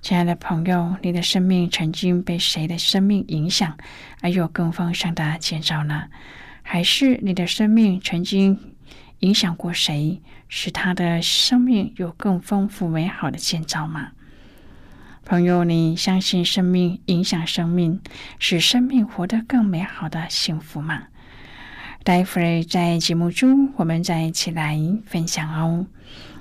亲爱的朋友，你的生命曾经被谁的生命影响，而有更丰盛的建造呢？还是你的生命曾经影响过谁，使他的生命有更丰富美好的建造吗？朋友，你相信生命影响生命，使生命活得更美好的幸福吗？待会儿在节目中，我们再一起来分享哦。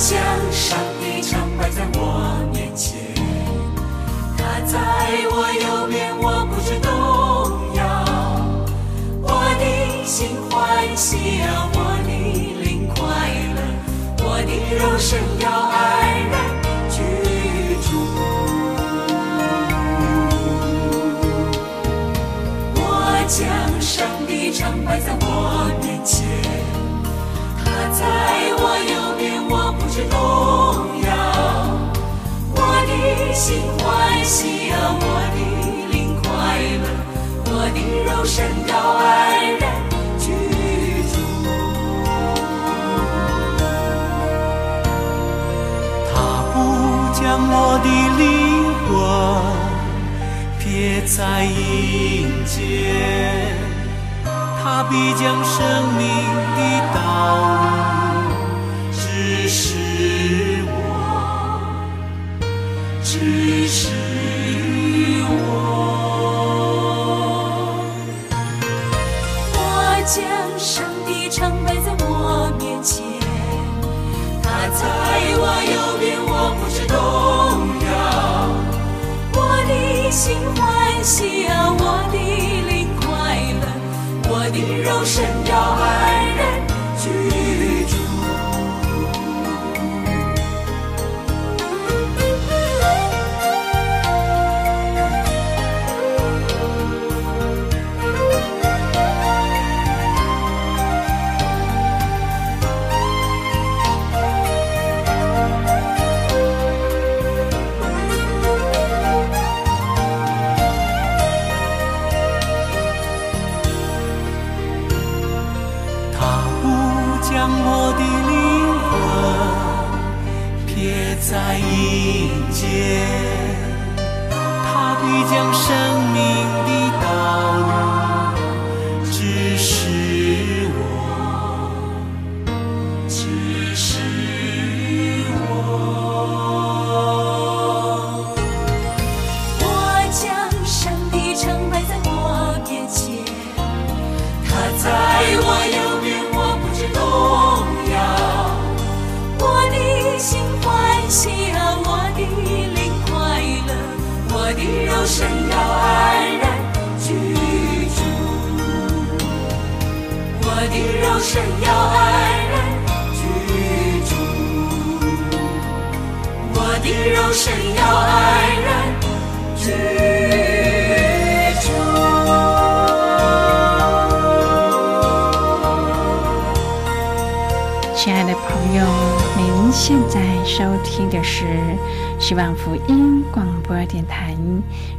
将上帝常摆在我面前。他在我右边，我不知动摇。我的心欢喜啊，我的灵快乐，我的肉身要安然居住。我将上帝常摆在我面前，他在我右边，我不知动摇。我的心欢喜啊，我的灵快乐，我的肉身要安然居住。他不将我的灵魂撇在阴间，他必将生命的道路只是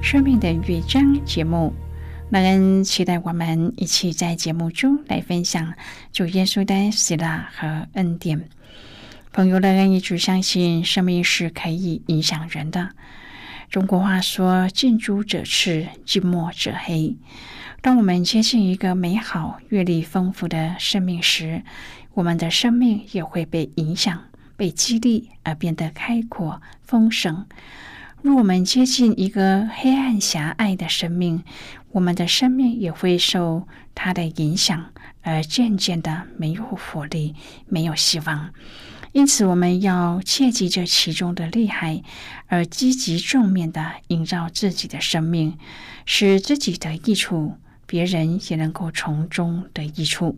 生命的乐章》节目。让人期待我们一起在节目中来分享主耶稣的喜乐和恩典。朋友，让人一直相信生命是可以影响人的。中国话说：“近朱者赤，近墨者黑。”当我们接近一个美好、阅历丰富的生命时，我们的生命也会被影响、被激励而变得开阔、丰盛。若我们接近一个黑暗狭隘的生命，我们的生命也会受它的影响，而渐渐的没有活力、没有希望。因此，我们要切记这其中的厉害，而积极正面的营造自己的生命，使自己得益处，别人也能够从中得益处。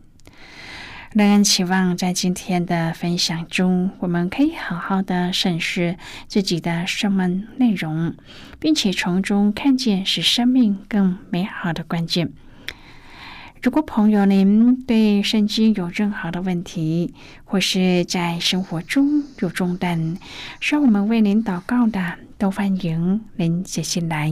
让人期望在今天的分享中，我们可以好好的审视自己的生命内容，并且从中看见使生命更美好的关键。如果朋友您对圣经有任何的问题，或是在生活中有重担，需要我们为您祷告的，都欢迎您写信来。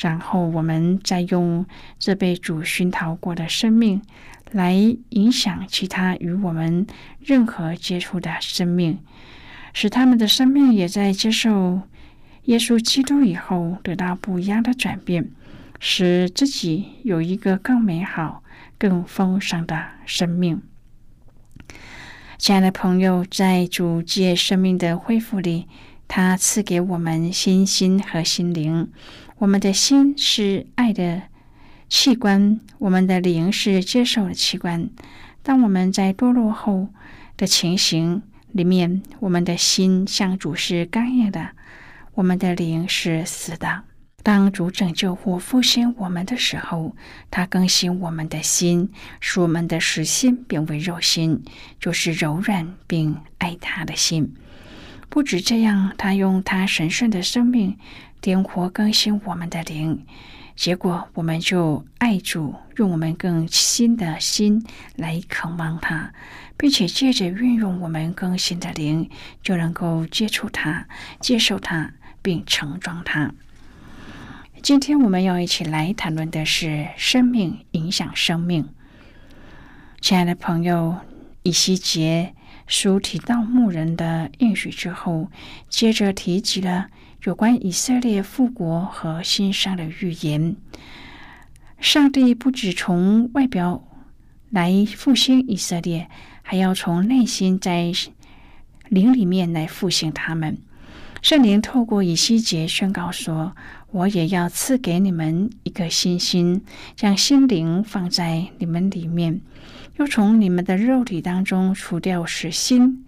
然后，我们再用这被主熏陶过的生命，来影响其他与我们任何接触的生命，使他们的生命也在接受耶稣基督以后得到不一样的转变，使自己有一个更美好、更丰盛的生命。亲爱的朋友，在主界生命的恢复里，他赐给我们信心和心灵。我们的心是爱的器官，我们的灵是接受的器官。当我们在堕落后的情形里面，我们的心像主是刚硬的，我们的灵是死的。当主拯救或复兴我们的时候，他更新我们的心，使我们的实心变为肉心，就是柔软并爱他的心。不止这样，他用他神圣的生命。点活更新我们的灵，结果我们就爱主，用我们更新的心来渴望他，并且借着运用我们更新的灵，就能够接触他、接受他，并盛装他。今天我们要一起来谈论的是生命影响生命。亲爱的朋友，以西结书提到牧人的应许之后，接着提及了。有关以色列复国和新生的预言，上帝不只从外表来复兴以色列，还要从内心在灵里面来复兴他们。圣灵透过以西结宣告说：“我也要赐给你们一个新心，将心灵放在你们里面，又从你们的肉体当中除掉死心，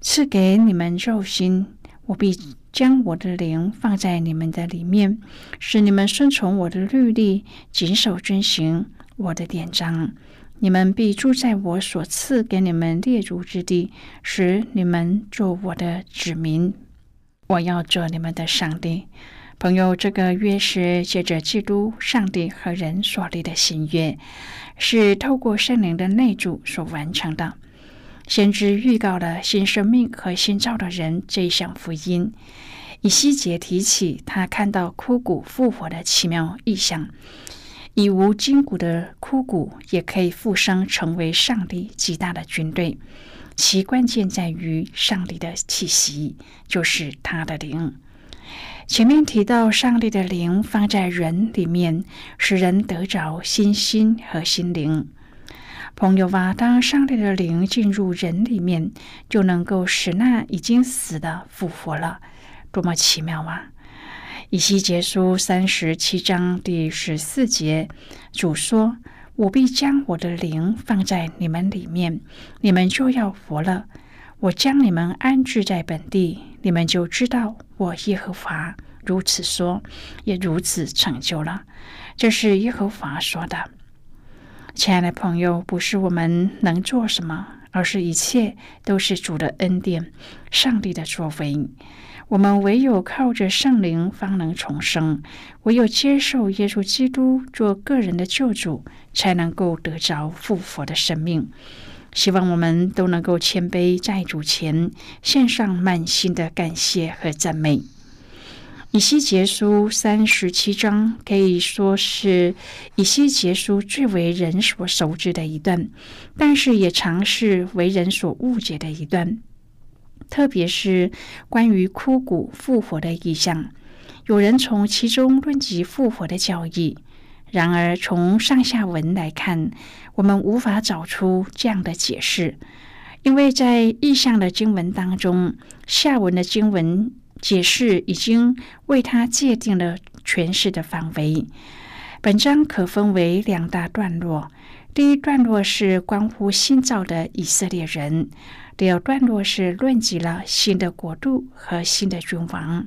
赐给你们肉心。我必。”将我的灵放在你们的里面，使你们顺从我的律例，谨守遵行我的典章。你们必住在我所赐给你们列祖之地，使你们做我的子民。我要做你们的上帝。朋友，这个约是借着基督、上帝和人所立的新约，是透过圣灵的内住所完成的。先知预告了新生命和新造的人这一项福音。以西结提起他看到枯骨复活的奇妙异象，已无筋骨的枯骨也可以复生，成为上帝极大的军队。其关键在于上帝的气息，就是他的灵。前面提到，上帝的灵放在人里面，使人得着新心和心灵。朋友啊，当上帝的灵进入人里面，就能够使那已经死的复活了。多么奇妙啊！以西结书三十七章第十四节，主说：“我必将我的灵放在你们里面，你们就要活了。我将你们安置在本地，你们就知道我耶和华如此说，也如此成就了。”这是耶和华说的。亲爱的朋友，不是我们能做什么，而是一切都是主的恩典，上帝的作为。我们唯有靠着圣灵方能重生，唯有接受耶稣基督做个人的救主，才能够得着复活的生命。希望我们都能够谦卑在主前，献上满心的感谢和赞美。以西结书三十七章可以说是以西结书最为人所熟知的一段，但是也常是为人所误解的一段。特别是关于枯骨复活的意象，有人从其中论及复活的教义。然而，从上下文来看，我们无法找出这样的解释，因为在意象的经文当中，下文的经文解释已经为他界定了诠释的范围。本章可分为两大段落，第一段落是关乎新造的以色列人。第二段落是论及了新的国度和新的君王。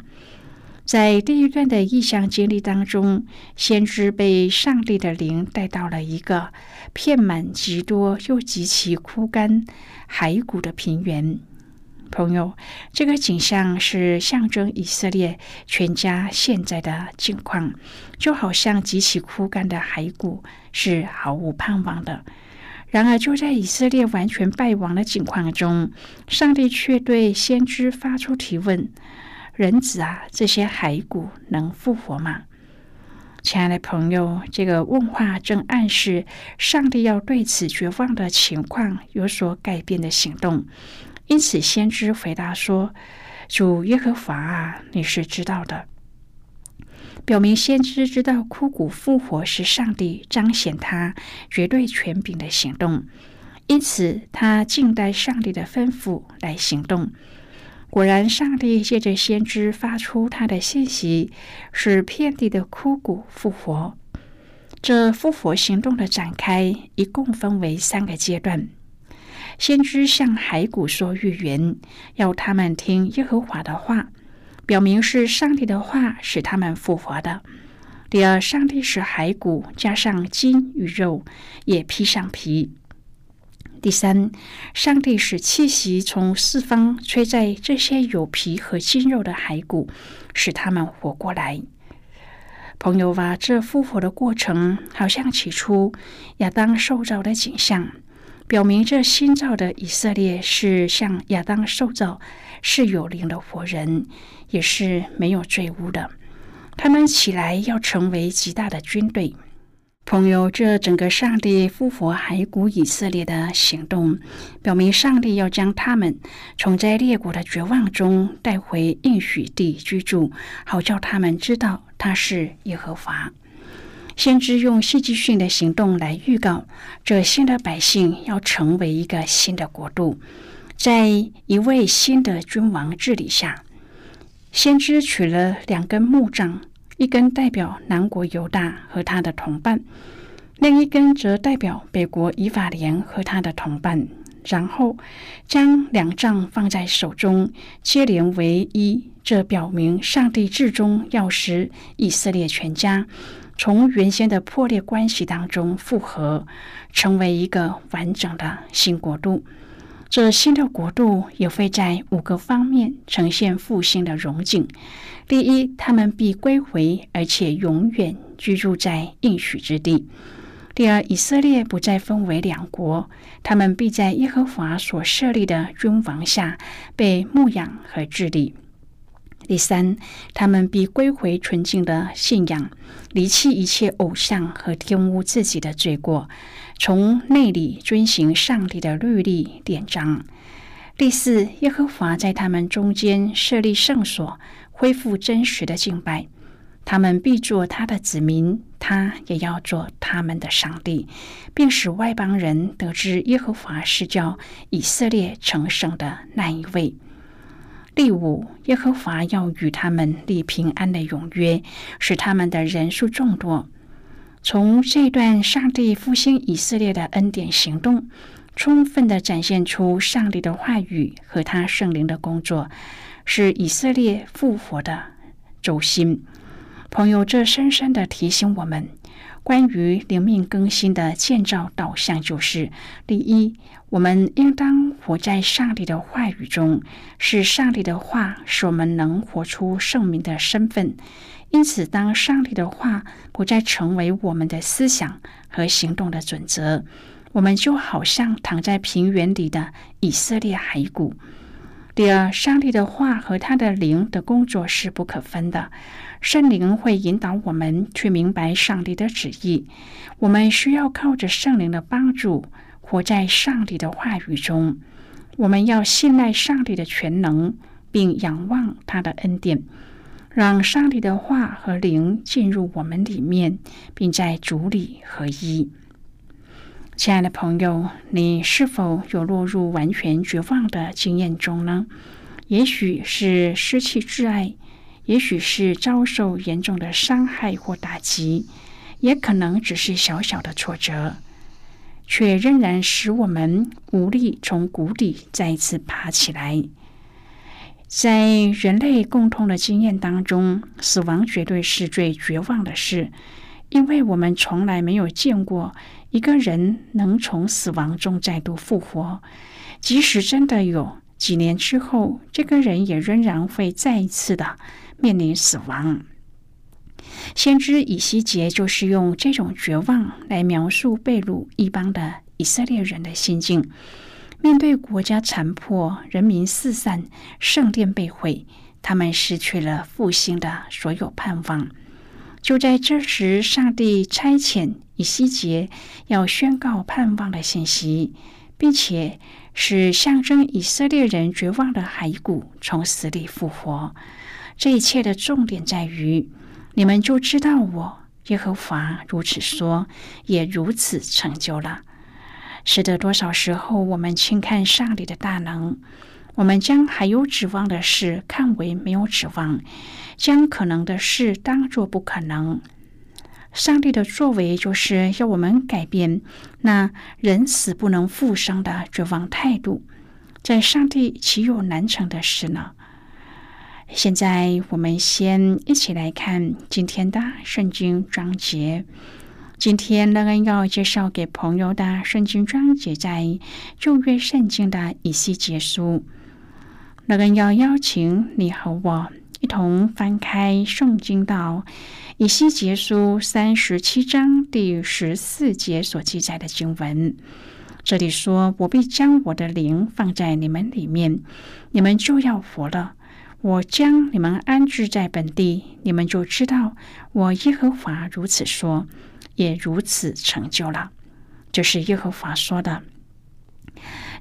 在第一段的意象经历当中，先知被上帝的灵带到了一个片满极多又极其枯干骸骨的平原。朋友，这个景象是象征以色列全家现在的境况，就好像极其枯干的骸骨是毫无盼望的。然而，就在以色列完全败亡的境况中，上帝却对先知发出提问：“人子啊，这些骸骨能复活吗？”亲爱的朋友，这个问话正暗示上帝要对此绝望的情况有所改变的行动。因此，先知回答说：“主耶和华啊，你是知道的。”表明先知知道枯骨复活是上帝彰显他绝对权柄的行动，因此他静待上帝的吩咐来行动。果然，上帝借着先知发出他的信息，使遍地的枯骨复活。这复活行动的展开一共分为三个阶段：先知向骸骨说预言，要他们听耶和华的话。表明是上帝的话使他们复活的。第二，上帝使骸骨加上筋与肉，也披上皮。第三，上帝使气息从四方吹在这些有皮和筋肉的骸骨，使他们活过来。朋友啊，这复活的过程好像起初亚当受造的景象。表明这新造的以色列是像亚当受造，是有灵的活人，也是没有罪污的。他们起来要成为极大的军队。朋友，这整个上帝复活骸骨以色列的行动，表明上帝要将他们从在列国的绝望中带回应许地居住，好叫他们知道他是耶和华。先知用戏剧性的行动来预告，这新的百姓要成为一个新的国度，在一位新的君王治理下。先知取了两根木杖，一根代表南国犹大和他的同伴，另一根则代表北国以法莲和他的同伴。然后将两杖放在手中，接连为一，这表明上帝至终要使以色列全家。从原先的破裂关系当中复合，成为一个完整的新国度。这新的国度也会在五个方面呈现复兴的荣景。第一，他们必归回，而且永远居住在应许之地。第二，以色列不再分为两国，他们必在耶和华所设立的君王下被牧养和治理。第三，他们必归回纯净的信仰，离弃一切偶像和玷污自己的罪过，从内里遵行上帝的律例典章。第四，耶和华在他们中间设立圣所，恢复真实的敬拜。他们必做他的子民，他也要做他们的上帝，并使外邦人得知耶和华是叫以色列成圣的那一位。第五，耶和华要与他们立平安的永约，使他们的人数众多。从这段上帝复兴以色列的恩典行动，充分的展现出上帝的话语和他圣灵的工作，是以色列复活的轴心。朋友，这深深的提醒我们，关于灵命更新的建造导向就是：第一，我们应当活在上帝的话语中，是上帝的话使我们能活出圣明的身份。因此，当上帝的话不再成为我们的思想和行动的准则，我们就好像躺在平原里的以色列骸骨。第二，上帝的话和他的灵的工作是不可分的。圣灵会引导我们去明白上帝的旨意。我们需要靠着圣灵的帮助，活在上帝的话语中。我们要信赖上帝的全能，并仰望他的恩典，让上帝的话和灵进入我们里面，并在主里合一。亲爱的朋友，你是否有落入完全绝望的经验中呢？也许是失去挚爱。也许是遭受严重的伤害或打击，也可能只是小小的挫折，却仍然使我们无力从谷底再次爬起来。在人类共同的经验当中，死亡绝对是最绝望的事，因为我们从来没有见过一个人能从死亡中再度复活。即使真的有，几年之后，这个人也仍然会再一次的。面临死亡，先知以西结就是用这种绝望来描述被掳一邦的以色列人的心境。面对国家残破、人民四散、圣殿被毁，他们失去了复兴的所有盼望。就在这时，上帝差遣以西结要宣告盼望的信息，并且使象征以色列人绝望的骸骨从死里复活。这一切的重点在于，你们就知道我耶和华如此说，也如此成就了。使得多少时候我们轻看上帝的大能，我们将还有指望的事看为没有指望，将可能的事当作不可能。上帝的作为就是要我们改变那人死不能复生的绝望态度。在上帝岂有难成的事呢？现在我们先一起来看今天的圣经章节。今天乐恩要介绍给朋友的圣经章节在旧约圣经的以西结书。乐恩要邀请你和我一同翻开圣经到以西结书三十七章第十四节所记载的经文。这里说：“我必将我的灵放在你们里面，你们就要活了。”我将你们安置在本地，你们就知道我耶和华如此说，也如此成就了。这是耶和华说的。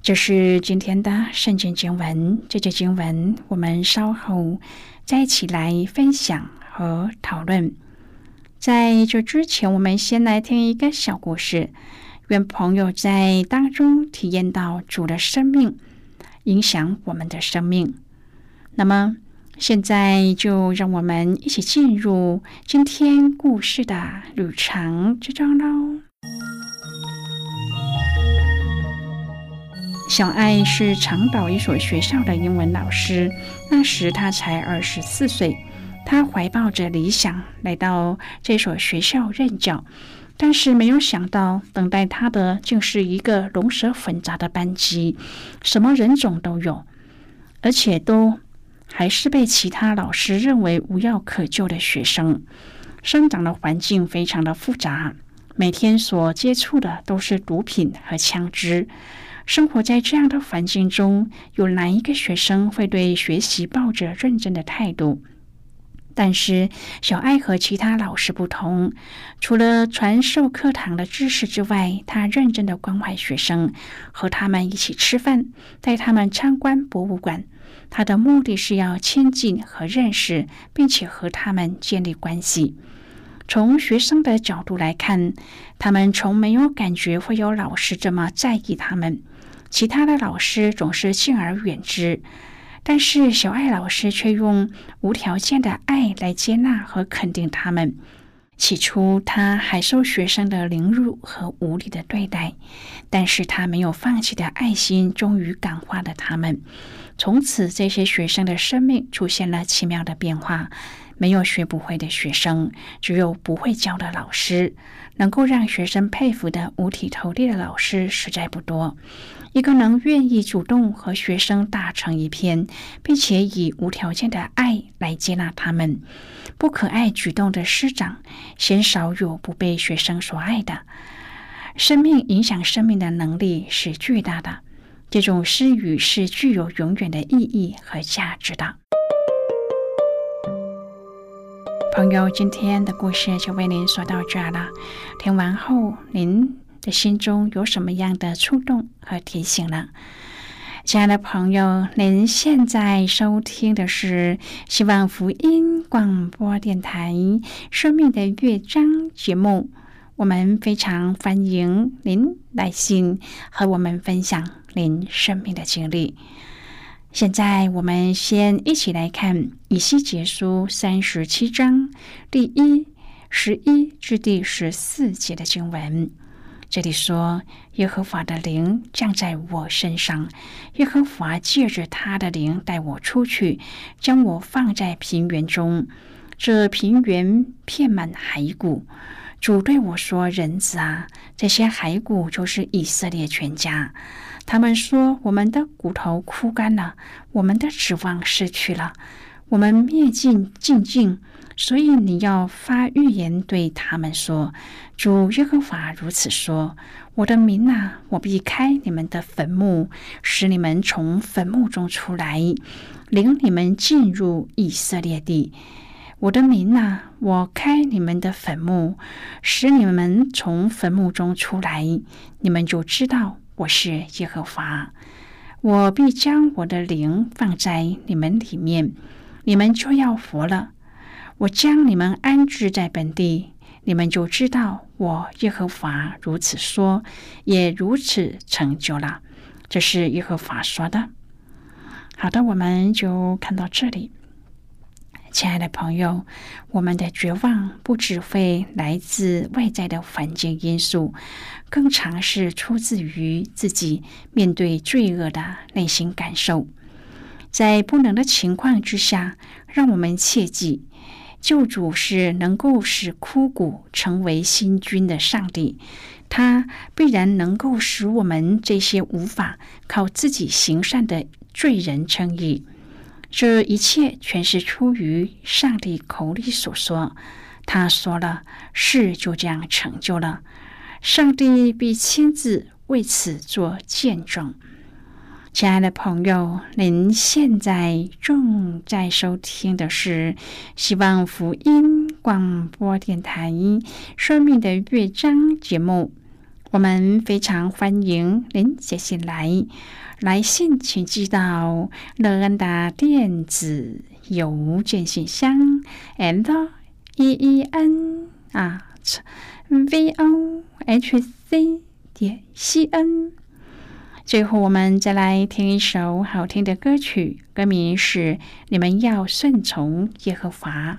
这是今天的圣经经文。这节经文我们稍后再一起来分享和讨论。在这之前，我们先来听一个小故事，愿朋友在当中体验到主的生命，影响我们的生命。那么，现在就让我们一起进入今天故事的旅程之中喽。小爱是长岛一所学校的英文老师，那时他才二十四岁。他怀抱着理想来到这所学校任教，但是没有想到，等待他的竟是一个龙蛇混杂的班级，什么人种都有，而且都。还是被其他老师认为无药可救的学生，生长的环境非常的复杂，每天所接触的都是毒品和枪支，生活在这样的环境中，有哪一个学生会对学习抱着认真的态度？但是小爱和其他老师不同，除了传授课堂的知识之外，他认真的关怀学生，和他们一起吃饭，带他们参观博物馆。他的目的是要亲近和认识，并且和他们建立关系。从学生的角度来看，他们从没有感觉会有老师这么在意他们。其他的老师总是敬而远之。但是小爱老师却用无条件的爱来接纳和肯定他们。起初，他还受学生的凌辱和无理的对待，但是他没有放弃的爱心终于感化了他们。从此，这些学生的生命出现了奇妙的变化。没有学不会的学生，只有不会教的老师。能够让学生佩服的五体投地的老师实在不多。一个能愿意主动和学生打成一片，并且以无条件的爱来接纳他们，不可爱举动的师长，鲜少有不被学生所爱的。生命影响生命的能力是巨大的，这种施予是具有永远的意义和价值的。朋友，今天的故事就为您说到这儿了。听完后，您的心中有什么样的触动和提醒呢？亲爱的朋友，您现在收听的是希望福音广播电台《生命的乐章》节目。我们非常欢迎您来信和我们分享您生命的经历。现在，我们先一起来看《以西结书》三十七章第一十一至第十四节的经文。这里说：“耶和华的灵降在我身上，耶和华借着他的灵带我出去，将我放在平原中。这平原遍满骸骨。主对我说：‘人子啊，这些骸骨就是以色列全家。’”他们说：“我们的骨头枯干了，我们的指望失去了，我们灭尽尽尽。所以你要发预言对他们说：‘主耶和华如此说：我的民啊，我必开你们的坟墓，使你们从坟墓中出来，领你们进入以色列地。我的民啊，我开你们的坟墓，使你们从坟墓中出来，你们就知道。”我是耶和华，我必将我的灵放在你们里面，你们就要活了。我将你们安置在本地，你们就知道我耶和华如此说，也如此成就了。这是耶和华说的。好的，我们就看到这里。亲爱的朋友，我们的绝望不只会来自外在的环境因素，更常是出自于自己面对罪恶的内心感受。在不能的情况之下，让我们切记，救主是能够使枯骨成为新君的上帝，他必然能够使我们这些无法靠自己行善的罪人称义。这一切全是出于上帝口里所说，他说了，事就这样成就了。上帝必亲自为此做见证。亲爱的朋友，您现在正在收听的是希望福音广播电台《生命的乐章》节目。我们非常欢迎您写信来。来信请寄到乐恩的电子邮件信箱，and e e n 啊 v o h c 点 c n。最后，我们再来听一首好听的歌曲，歌名是《你们要顺从耶和华》。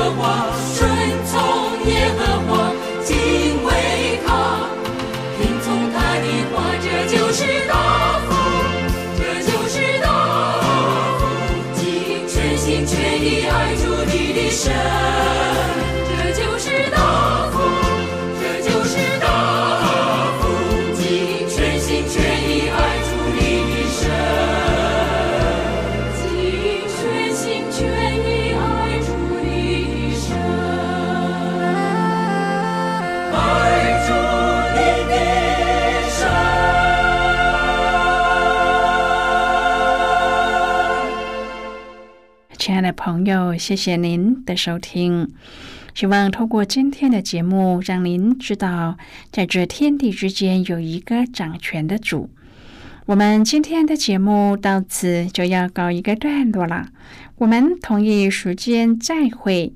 朋友，谢谢您的收听。希望透过今天的节目，让您知道，在这天地之间有一个掌权的主。我们今天的节目到此就要告一个段落了。我们同一时间再会。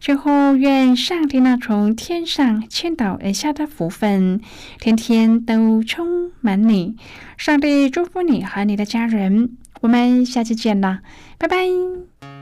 最后，愿上帝那从天上倾倒而下的福分，天天都充满你。上帝祝福你和你的家人。我们下期见了，拜拜。